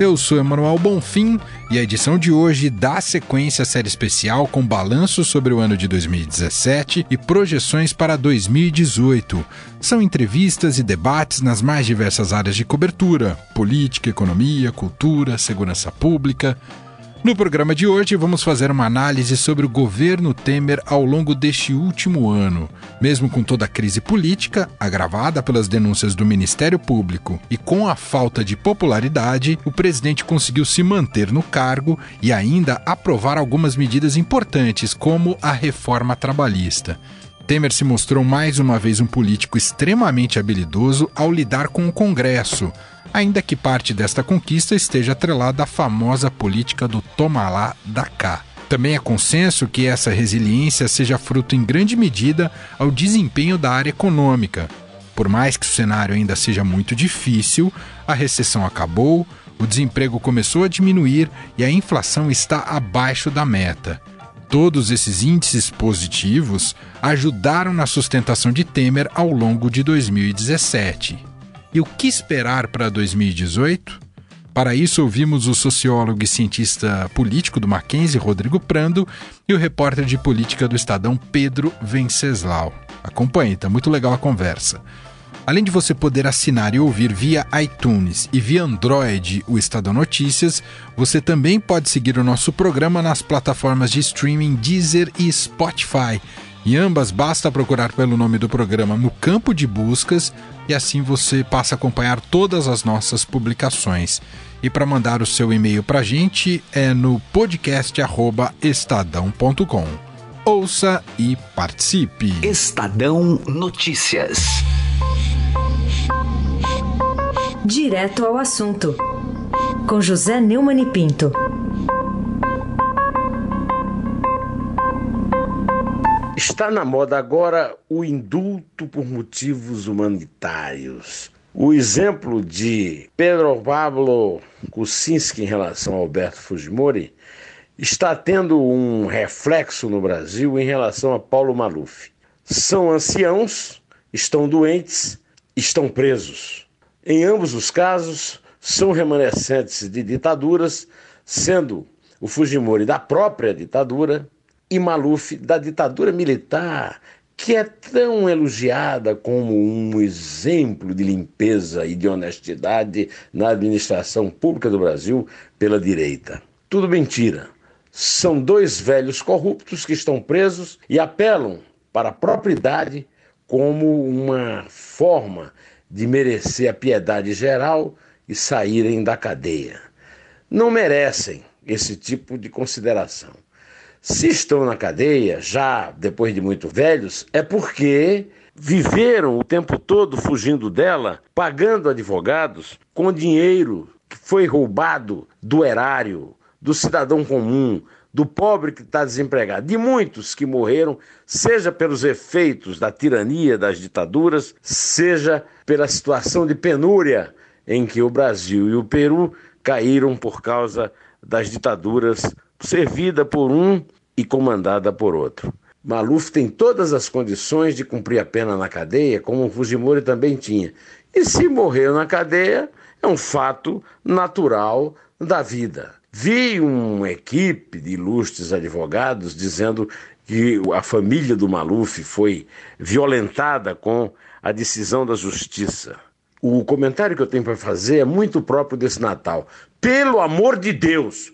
Eu sou Emanuel Bonfim e a edição de hoje dá sequência à série especial com balanço sobre o ano de 2017 e projeções para 2018. São entrevistas e debates nas mais diversas áreas de cobertura: política, economia, cultura, segurança pública. No programa de hoje, vamos fazer uma análise sobre o governo Temer ao longo deste último ano. Mesmo com toda a crise política, agravada pelas denúncias do Ministério Público e com a falta de popularidade, o presidente conseguiu se manter no cargo e ainda aprovar algumas medidas importantes, como a reforma trabalhista. Temer se mostrou mais uma vez um político extremamente habilidoso ao lidar com o Congresso, ainda que parte desta conquista esteja atrelada à famosa política do toma lá, da. Também é consenso que essa resiliência seja fruto em grande medida ao desempenho da área econômica. Por mais que o cenário ainda seja muito difícil, a recessão acabou, o desemprego começou a diminuir e a inflação está abaixo da meta. Todos esses índices positivos ajudaram na sustentação de Temer ao longo de 2017. E o que esperar para 2018? Para isso, ouvimos o sociólogo e cientista político do Mackenzie, Rodrigo Prando, e o repórter de política do Estadão, Pedro Venceslau. Acompanhe, está muito legal a conversa. Além de você poder assinar e ouvir via iTunes e via Android o Estadão Notícias, você também pode seguir o nosso programa nas plataformas de streaming Deezer e Spotify. Em ambas, basta procurar pelo nome do programa no campo de buscas e assim você passa a acompanhar todas as nossas publicações. E para mandar o seu e-mail para a gente é no podcast@estadão.com. Ouça e participe. Estadão Notícias. Direto ao assunto. Com José Neumann e Pinto. Está na moda agora o indulto por motivos humanitários. O exemplo de Pedro Pablo Kuczynski em relação a Alberto Fujimori está tendo um reflexo no Brasil em relação a Paulo Maluf. São anciãos, estão doentes, estão presos. Em ambos os casos, são remanescentes de ditaduras, sendo o Fujimori da própria ditadura e Maluf da ditadura militar, que é tão elogiada como um exemplo de limpeza e de honestidade na administração pública do Brasil pela direita. Tudo mentira. São dois velhos corruptos que estão presos e apelam para a propriedade como uma forma de merecer a piedade geral e saírem da cadeia. Não merecem esse tipo de consideração. Se estão na cadeia, já depois de muito velhos, é porque viveram o tempo todo fugindo dela, pagando advogados com dinheiro que foi roubado do erário, do cidadão comum, do pobre que está desempregado, de muitos que morreram, seja pelos efeitos da tirania das ditaduras, seja pela situação de penúria em que o Brasil e o Peru caíram por causa das ditaduras servida por um e comandada por outro. Maluf tem todas as condições de cumprir a pena na cadeia, como o Fujimori também tinha. E se morreu na cadeia, é um fato natural da vida. Vi uma equipe de ilustres advogados dizendo que a família do Maluf foi violentada com a decisão da justiça. O comentário que eu tenho para fazer é muito próprio desse Natal. Pelo amor de Deus!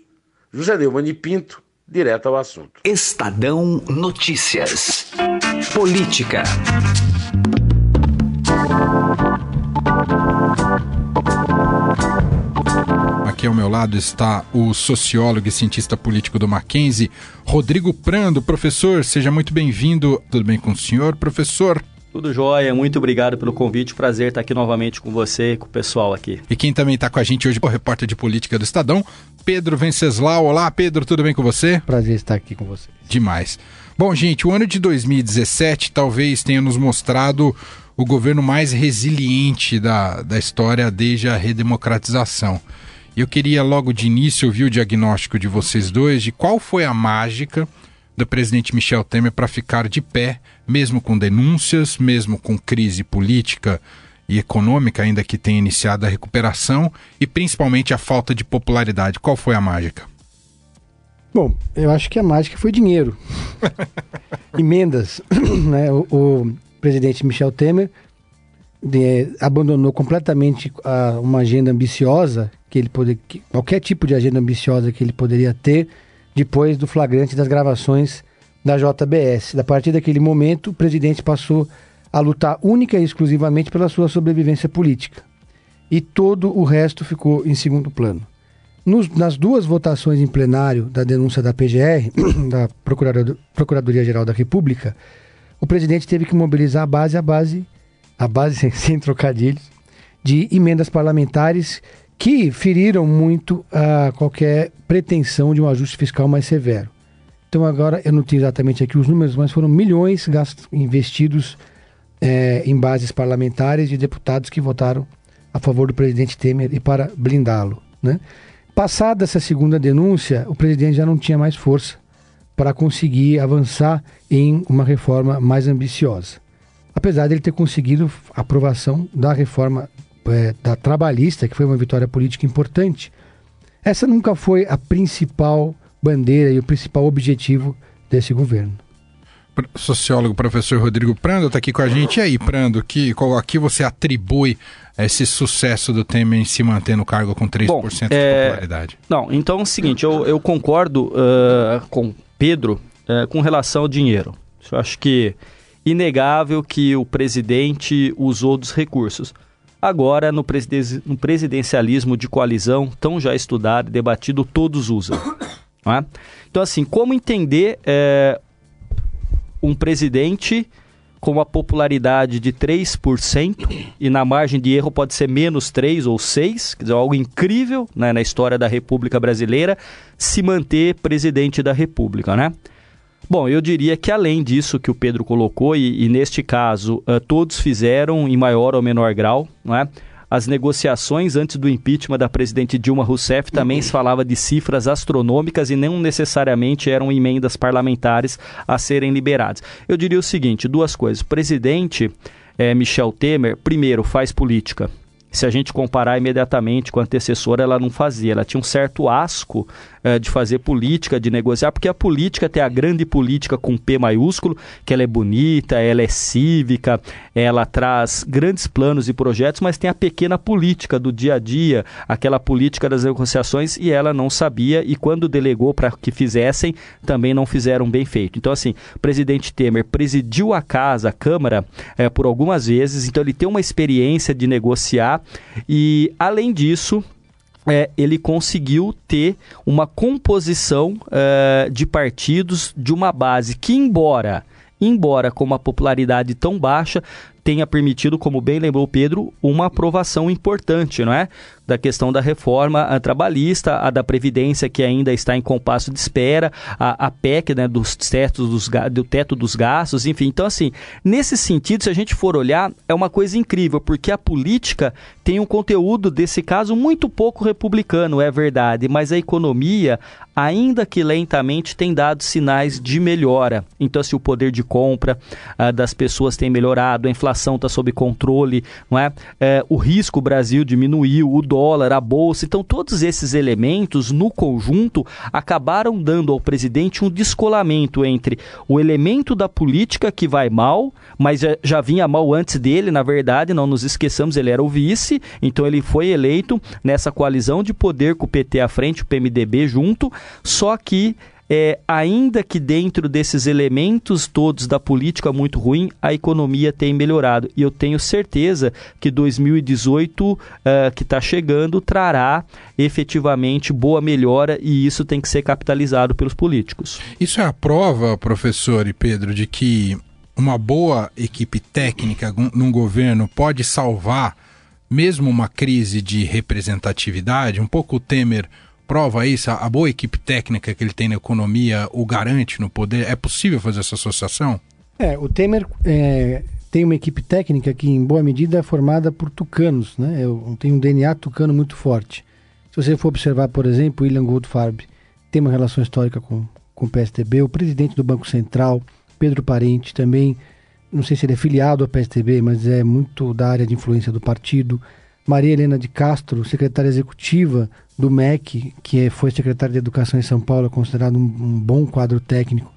José Neumann Pinto, direto ao assunto. Estadão Notícias. Política. Aqui ao meu lado está o sociólogo e cientista político do Mackenzie, Rodrigo Prando. Professor, seja muito bem-vindo. Tudo bem com o senhor, professor? Tudo jóia, muito obrigado pelo convite. Prazer estar aqui novamente com você e com o pessoal aqui. E quem também está com a gente hoje é o repórter de política do Estadão, Pedro Venceslau. Olá, Pedro, tudo bem com você? Prazer estar aqui com você. Demais. Bom, gente, o ano de 2017 talvez tenha nos mostrado o governo mais resiliente da, da história desde a redemocratização. E eu queria logo de início ouvir o diagnóstico de vocês dois de qual foi a mágica do presidente Michel Temer para ficar de pé, mesmo com denúncias, mesmo com crise política e econômica, ainda que tenha iniciado a recuperação, e principalmente a falta de popularidade. Qual foi a mágica? Bom, eu acho que a mágica foi dinheiro. Emendas. né? O, o, presidente Michel Temer de, abandonou completamente a, uma agenda ambiciosa que ele poder, que, qualquer tipo de agenda ambiciosa que ele poderia ter depois do flagrante das gravações da JBS. A partir daquele momento, o presidente passou a lutar única e exclusivamente pela sua sobrevivência política. E todo o resto ficou em segundo plano. Nos, nas duas votações em plenário da denúncia da PGR, da Procuradoria-Geral da República, o presidente teve que mobilizar a base, a base, a base sem, sem trocadilhos, de emendas parlamentares que feriram muito a qualquer pretensão de um ajuste fiscal mais severo. Então agora eu não tenho exatamente aqui os números, mas foram milhões gastos, investidos é, em bases parlamentares de deputados que votaram a favor do presidente Temer e para blindá-lo. Né? Passada essa segunda denúncia, o presidente já não tinha mais força para conseguir avançar em uma reforma mais ambiciosa. Apesar de ele ter conseguido a aprovação da reforma é, da trabalhista, que foi uma vitória política importante, essa nunca foi a principal bandeira e o principal objetivo desse governo. Sociólogo professor Rodrigo Prando está aqui com a gente. E aí, Prando, que, aqui você atribui esse sucesso do Temer em se manter no cargo com 3% Bom, de é... popularidade? Não, então é o seguinte, eu, eu concordo uh, com Pedro uh, com relação ao dinheiro. Eu acho que inegável que o presidente usou dos recursos agora no, presiden no presidencialismo de coalizão, tão já estudado e debatido, todos usam. É? Então, assim, como entender é, um presidente com uma popularidade de 3% e na margem de erro pode ser menos 3 ou 6, quer dizer, algo incrível né, na história da República Brasileira, se manter presidente da República, né? Bom, eu diria que além disso que o Pedro colocou, e, e neste caso uh, todos fizeram em maior ou menor grau, não é? as negociações antes do impeachment da presidente Dilma Rousseff também se falava de cifras astronômicas e não necessariamente eram emendas parlamentares a serem liberadas. Eu diria o seguinte: duas coisas. O presidente eh, Michel Temer, primeiro, faz política se a gente comparar imediatamente com a antecessora, ela não fazia. Ela tinha um certo asco é, de fazer política, de negociar, porque a política tem a grande política com P maiúsculo, que ela é bonita, ela é cívica, ela traz grandes planos e projetos, mas tem a pequena política do dia a dia, aquela política das negociações, e ela não sabia, e quando delegou para que fizessem, também não fizeram bem feito. Então, assim, o presidente Temer presidiu a casa, a Câmara, é, por algumas vezes, então ele tem uma experiência de negociar, e além disso, é, ele conseguiu ter uma composição é, de partidos de uma base que, embora, embora com uma popularidade tão baixa, tenha permitido, como bem lembrou Pedro, uma aprovação importante, não é? Da questão da reforma trabalhista, a da Previdência, que ainda está em compasso de espera, a, a PEC né, dos dos, do teto dos gastos, enfim. Então, assim, nesse sentido, se a gente for olhar, é uma coisa incrível, porque a política tem um conteúdo, desse caso, muito pouco republicano, é verdade, mas a economia, ainda que lentamente, tem dado sinais de melhora. Então, se o poder de compra uh, das pessoas tem melhorado, a inflação está sob controle, não é? é? O risco Brasil diminuiu, o dólar, a bolsa. Então, todos esses elementos, no conjunto, acabaram dando ao presidente um descolamento entre o elemento da política que vai mal, mas já, já vinha mal antes dele, na verdade, não nos esqueçamos, ele era o vice, então ele foi eleito nessa coalizão de poder com o PT à frente, o PMDB junto, só que é, ainda que dentro desses elementos todos da política muito ruim, a economia tem melhorado. E eu tenho certeza que 2018, uh, é, que está chegando, trará efetivamente boa melhora e isso tem que ser capitalizado pelos políticos. Isso é a prova, professor e Pedro, de que uma boa equipe técnica num governo pode salvar mesmo uma crise de representatividade? Um pouco o Temer prova isso, a boa equipe técnica que ele tem na economia o garante no poder. É possível fazer essa associação? É, o Temer é, tem uma equipe técnica que, em boa medida, é formada por tucanos, né? Tem um DNA tucano muito forte. Se você for observar, por exemplo, William Goldfarb tem uma relação histórica com, com o PSDB, o presidente do Banco Central, Pedro Parente, também, não sei se ele é filiado ao PSDB, mas é muito da área de influência do partido. Maria Helena de Castro, secretária executiva do MEC, que é, foi secretária de Educação em São Paulo, é considerado um, um bom quadro técnico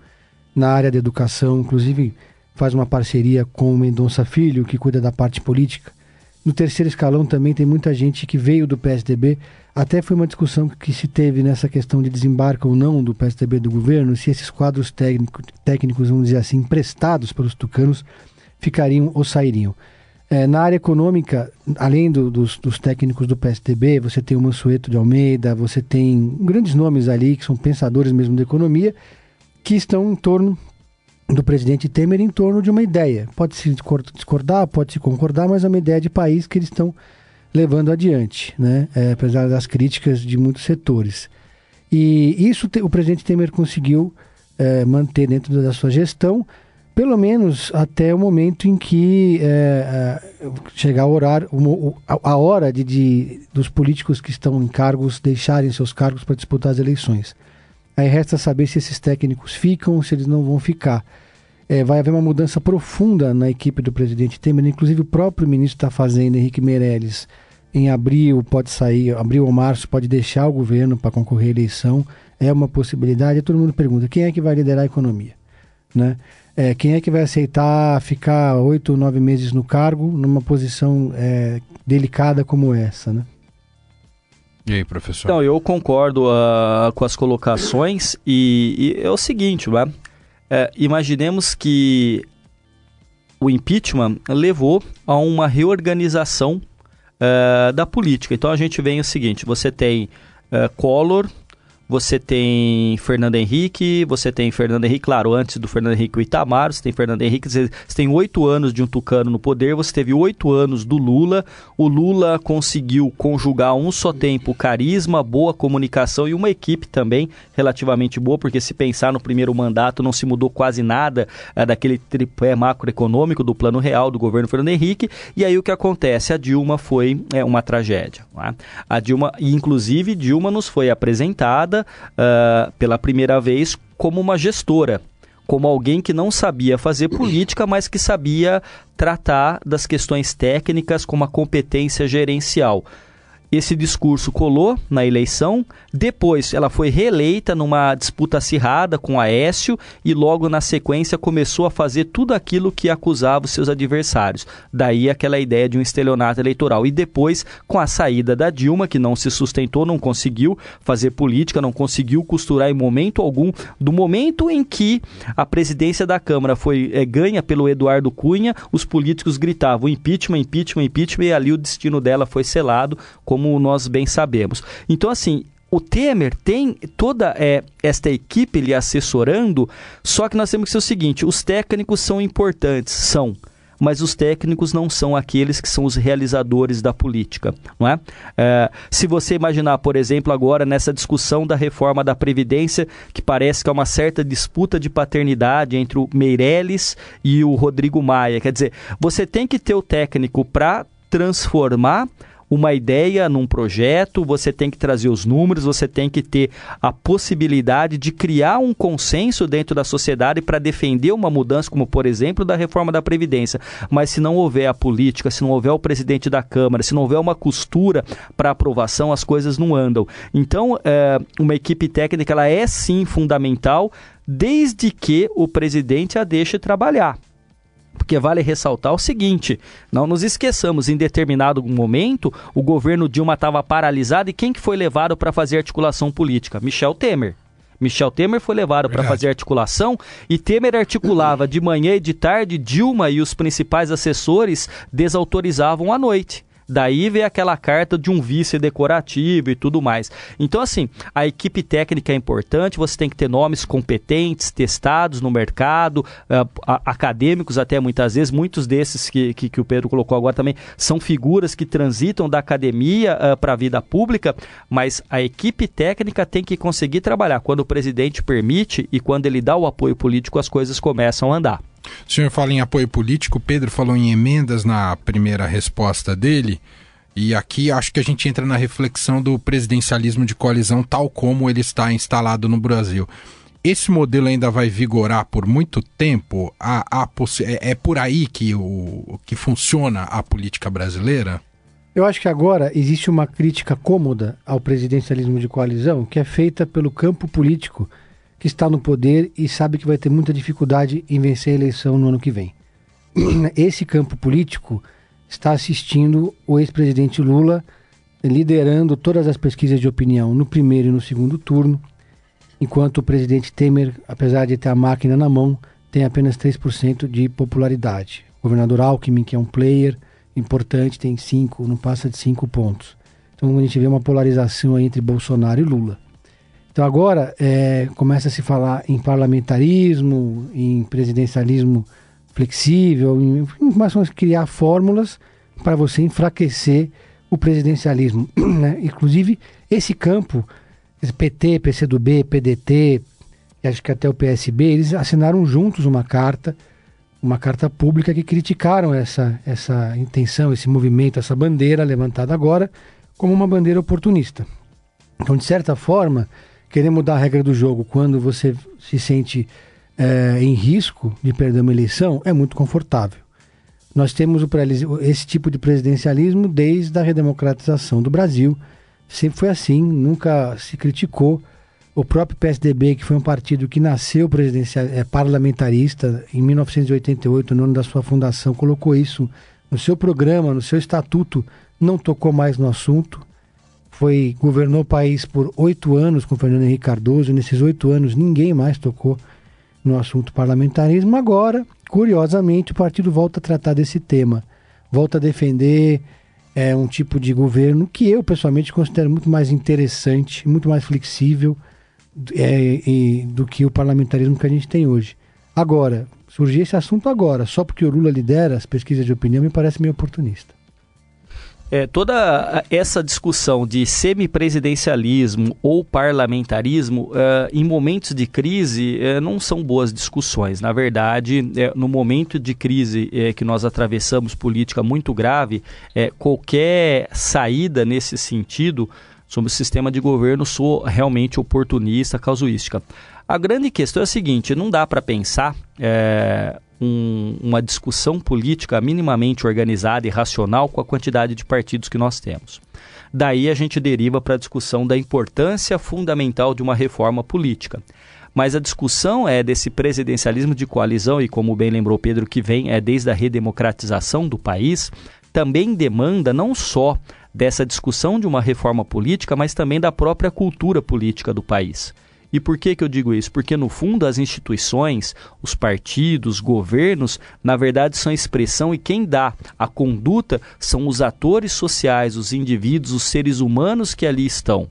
na área de educação, inclusive faz uma parceria com o Mendonça Filho, que cuida da parte política. No terceiro escalão também tem muita gente que veio do PSDB. Até foi uma discussão que se teve nessa questão de desembarque ou não do PSDB do governo, se esses quadros técnico, técnicos, vamos dizer assim, emprestados pelos tucanos, ficariam ou sairiam. É, na área econômica, além do, dos, dos, técnicos do PSDB, você tem o Mansueto de Almeida, você tem grandes nomes ali que são pensadores mesmo da economia, que estão em torno do presidente Temer em torno de uma ideia. Pode se discordar, pode se concordar, mas é uma ideia de país que eles estão levando adiante, né? É, apesar das críticas de muitos setores. E isso o presidente Temer conseguiu é, manter dentro da sua gestão, pelo menos até o momento em que é, é chegar o horário, a hora de, de, dos políticos que estão em cargos deixarem seus cargos para disputar as eleições. Aí resta saber se esses técnicos ficam, se eles não vão ficar. É, vai haver uma mudança profunda na equipe do presidente Temer, inclusive o próprio ministro da Fazenda, Henrique Meirelles, em abril pode sair, abril ou março pode deixar o governo para concorrer à eleição, é uma possibilidade. E todo mundo pergunta, quem é que vai liderar a economia? Né? É, quem é que vai aceitar ficar oito ou nove meses no cargo numa posição é, delicada como essa, né? E aí, professor? Então, eu concordo uh, com as colocações e, e, é o seguinte, né? É, imaginemos que o impeachment levou a uma reorganização uh, da política. Então a gente vem o seguinte: você tem uh, Collor, você tem Fernando Henrique, você tem Fernando Henrique, claro, antes do Fernando Henrique o Itamar, você tem Fernando Henrique, você, tem oito anos de um tucano no poder, você teve oito anos do Lula, o Lula conseguiu conjugar um só tempo carisma, boa comunicação e uma equipe também relativamente boa, porque se pensar no primeiro mandato não se mudou quase nada é, daquele tripé macroeconômico do plano real do governo Fernando Henrique, e aí o que acontece? A Dilma foi é, uma tragédia. É? A Dilma, inclusive Dilma nos foi apresentada uh, pela primeira vez como uma gestora, como alguém que não sabia fazer política, mas que sabia tratar das questões técnicas com uma competência gerencial. Esse discurso colou na eleição. Depois, ela foi reeleita numa disputa acirrada com Aécio e logo na sequência começou a fazer tudo aquilo que acusava os seus adversários. Daí aquela ideia de um estelionato eleitoral. E depois, com a saída da Dilma, que não se sustentou, não conseguiu fazer política, não conseguiu costurar em momento algum, do momento em que a presidência da Câmara foi é, ganha pelo Eduardo Cunha, os políticos gritavam impeachment, impeachment, impeachment, e ali o destino dela foi selado como como nós bem sabemos. Então, assim, o Temer tem toda é, esta equipe lhe assessorando, só que nós temos que ser o seguinte: os técnicos são importantes, são. Mas os técnicos não são aqueles que são os realizadores da política, não é? é? Se você imaginar, por exemplo, agora nessa discussão da reforma da Previdência, que parece que é uma certa disputa de paternidade entre o Meirelles e o Rodrigo Maia, quer dizer, você tem que ter o técnico para transformar uma ideia num projeto, você tem que trazer os números, você tem que ter a possibilidade de criar um consenso dentro da sociedade para defender uma mudança, como por exemplo da reforma da Previdência. Mas se não houver a política, se não houver o presidente da Câmara, se não houver uma costura para aprovação, as coisas não andam. Então, é, uma equipe técnica ela é sim fundamental, desde que o presidente a deixe trabalhar. Porque vale ressaltar o seguinte: não nos esqueçamos, em determinado momento, o governo Dilma estava paralisado e quem que foi levado para fazer articulação política? Michel Temer. Michel Temer foi levado para fazer articulação e Temer articulava de manhã e de tarde, Dilma e os principais assessores desautorizavam à noite Daí vem aquela carta de um vice decorativo e tudo mais. Então, assim, a equipe técnica é importante, você tem que ter nomes competentes, testados no mercado, uh, acadêmicos até muitas vezes, muitos desses que, que, que, o Pedro colocou agora também são figuras que transitam da academia uh, para a vida pública, mas a equipe técnica tem que conseguir trabalhar. Quando o presidente permite e quando ele dá o apoio político, as coisas começam a andar. O senhor fala em apoio político, Pedro falou em emendas na primeira resposta dele. E aqui acho que a gente entra na reflexão do presidencialismo de coalizão tal como ele está instalado no Brasil. Esse modelo ainda vai vigorar por muito tempo? Há, há é, é por aí que, o, que funciona a política brasileira? Eu acho que agora existe uma crítica cômoda ao presidencialismo de coalizão que é feita pelo campo político que está no poder e sabe que vai ter muita dificuldade em vencer a eleição no ano que vem. Esse campo político está assistindo o ex-presidente Lula liderando todas as pesquisas de opinião no primeiro e no segundo turno, enquanto o presidente Temer, apesar de ter a máquina na mão, tem apenas 3% de popularidade. O governador Alckmin, que é um player importante, tem 5, não passa de 5 pontos. Então a gente vê uma polarização entre Bolsonaro e Lula. Então agora é, começa a se falar em parlamentarismo, em presidencialismo flexível, em, começam a criar fórmulas para você enfraquecer o presidencialismo. Né? Inclusive, esse campo, PT, PCdoB, PDT, acho que até o PSB, eles assinaram juntos uma carta, uma carta pública que criticaram essa, essa intenção, esse movimento, essa bandeira levantada agora como uma bandeira oportunista. Então, de certa forma, querer mudar a regra do jogo quando você se sente é, em risco de perder uma eleição é muito confortável. Nós temos esse tipo de presidencialismo desde a redemocratização do Brasil. Sempre foi assim, nunca se criticou. O próprio PSDB, que foi um partido que nasceu presidencial, é, parlamentarista em 1988, no ano da sua fundação, colocou isso no seu programa, no seu estatuto, não tocou mais no assunto foi governou o país por oito anos com Fernando Henrique Cardoso. Nesses oito anos, ninguém mais tocou no assunto parlamentarismo. Agora, curiosamente, o partido volta a tratar desse tema, volta a defender é, um tipo de governo que eu, pessoalmente, considero muito mais interessante, muito mais flexível é, e, do que o parlamentarismo que a gente tem hoje. Agora, surgir esse assunto agora, só porque o Lula lidera as pesquisas de opinião, me parece meio oportunista. É, toda essa discussão de semipresidencialismo ou parlamentarismo, é, em momentos de crise, é, não são boas discussões. Na verdade, é, no momento de crise é, que nós atravessamos política muito grave, é, qualquer saída nesse sentido sobre o sistema de governo sou realmente oportunista, casuística. A grande questão é a seguinte: não dá para pensar um, uma discussão política minimamente organizada e racional com a quantidade de partidos que nós temos. Daí a gente deriva para a discussão da importância fundamental de uma reforma política. Mas a discussão é desse presidencialismo de coalizão, e como bem lembrou Pedro, que vem é desde a redemocratização do país, também demanda não só dessa discussão de uma reforma política, mas também da própria cultura política do país. E por que, que eu digo isso? Porque, no fundo, as instituições, os partidos, governos, na verdade, são expressão e quem dá a conduta são os atores sociais, os indivíduos, os seres humanos que ali estão.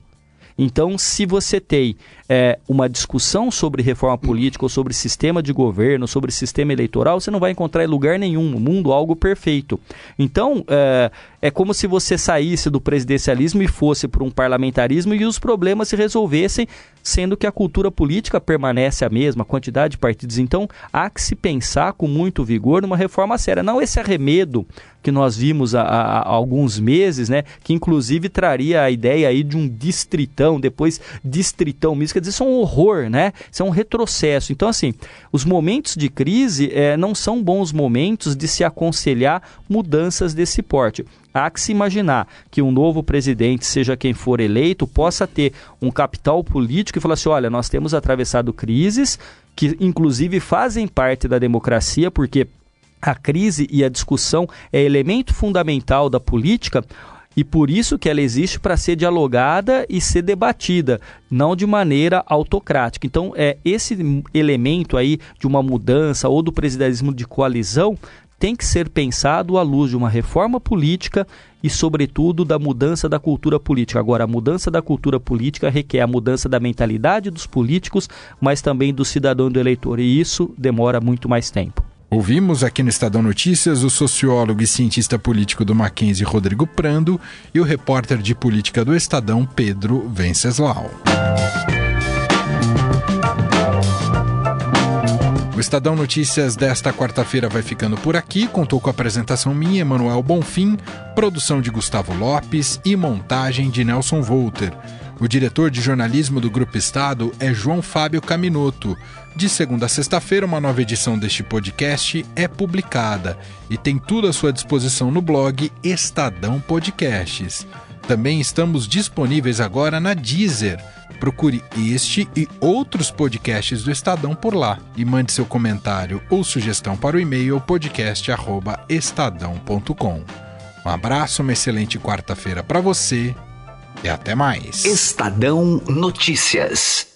Então, se você tem é, uma discussão sobre reforma política ou sobre sistema de governo, sobre sistema eleitoral, você não vai encontrar em lugar nenhum no mundo algo perfeito. Então, é, é como se você saísse do presidencialismo e fosse para um parlamentarismo e os problemas se resolvessem, sendo que a cultura política permanece a mesma, a quantidade de partidos. Então, há que se pensar com muito vigor numa reforma séria. Não esse arremedo que nós vimos há, há, alguns meses, né, que inclusive traria a ideia aí de um distritão, depois distritão mesmo, quer dizer, isso é um horror, né? Isso é um retrocesso. Então, assim, os momentos de crise é, não são bons momentos de se aconselhar mudanças desse porte. Há que se imaginar que um novo presidente, seja quem for eleito, possa ter um capital político e falar assim: olha, nós temos atravessado crises que, inclusive, fazem parte da democracia, porque a crise e a discussão é elemento fundamental da política e por isso que ela existe para ser dialogada e ser debatida, não de maneira autocrática. Então, é esse elemento aí de uma mudança ou do presidencialismo de coalizão tem que ser pensado à luz de uma reforma política e, sobretudo, da mudança da cultura política. Agora, a mudança da cultura política requer a mudança da mentalidade dos políticos, mas também do cidadão e do eleitor, e isso demora muito mais tempo. Ouvimos aqui no Estadão Notícias o sociólogo e cientista político do Mackenzie, Rodrigo Prando, e o repórter de política do Estadão, Pedro Venceslau. O Estadão Notícias desta quarta-feira vai ficando por aqui. Contou com a apresentação minha, Emanuel Bonfim, produção de Gustavo Lopes e montagem de Nelson Volter. O diretor de jornalismo do Grupo Estado é João Fábio Caminoto. De segunda a sexta-feira, uma nova edição deste podcast é publicada e tem tudo à sua disposição no blog Estadão Podcasts. Também estamos disponíveis agora na Deezer. Procure este e outros podcasts do Estadão por lá e mande seu comentário ou sugestão para o e-mail podcast@estadão.com. Um abraço, uma excelente quarta-feira para você e até mais. Estadão Notícias.